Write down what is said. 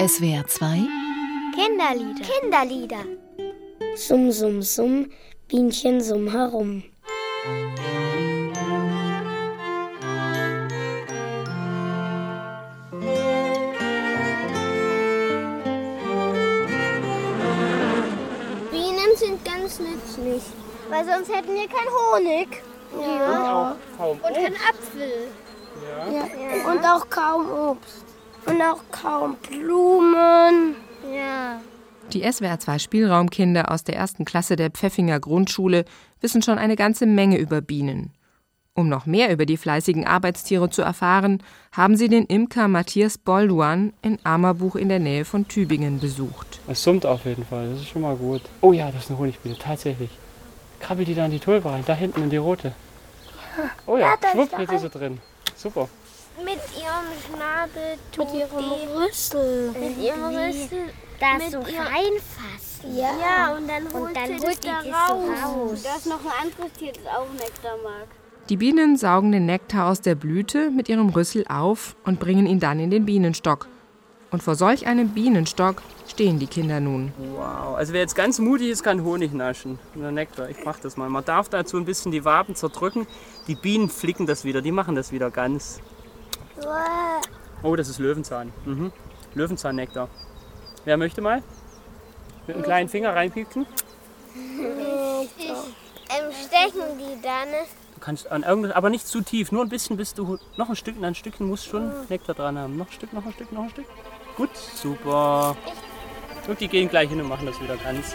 SWR 2 Kinderlieder. Kinderlieder. Summ, summ, summ, Bienchen summ herum. Bienen sind ganz nützlich, weil sonst hätten wir keinen Honig. Ja. Kaum. Und keinen Apfel. Ja. Und auch kaum Obst. Und auch kaum Blumen. Ja. Die SWR2 Spielraumkinder aus der ersten Klasse der Pfeffinger Grundschule wissen schon eine ganze Menge über Bienen. Um noch mehr über die fleißigen Arbeitstiere zu erfahren, haben sie den Imker Matthias Bolduan in Amerbuch in der Nähe von Tübingen besucht. Es summt auf jeden Fall, das ist schon mal gut. Oh ja, das ist eine Honigbiene, tatsächlich. Krabbelt die da in die Tulpe rein, da hinten in die rote. Oh ja, ist schwupp, jetzt ist sie drin. Super. Mit ihrem Schnabel tut Mit ihrem die, Rüssel. mit ihrem Rüssel Das Mit so reinfassen. Ja. Ja, und dann holt, Und dann sie holt das die da das so raus. raus. Da ist noch ein anderes Tier, das auch Nektar mag. Die Bienen saugen den Nektar aus der Blüte mit ihrem Rüssel auf und bringen ihn dann in den Bienenstock. Und vor solch einem Bienenstock stehen die Kinder nun. Wow, also wer jetzt ganz mutig ist, kann Honig naschen. Oder Nektar, ich mach das mal. Man darf dazu ein bisschen die Waben zerdrücken. Die Bienen flicken das wieder, die machen das wieder ganz. Oh, das ist Löwenzahn. Mhm. Löwenzahnnektar. Wer möchte mal? Mit einem kleinen Finger reinpieksen? Ähm, stechen die da, ne? Du kannst an irgendwas, aber nicht zu tief, nur ein bisschen, bis du noch ein Stück, ein Stückchen musst schon Nektar dran haben. Noch ein Stück, noch ein Stück, noch ein Stück. Gut, super. Und die gehen gleich hin und machen das wieder ganz.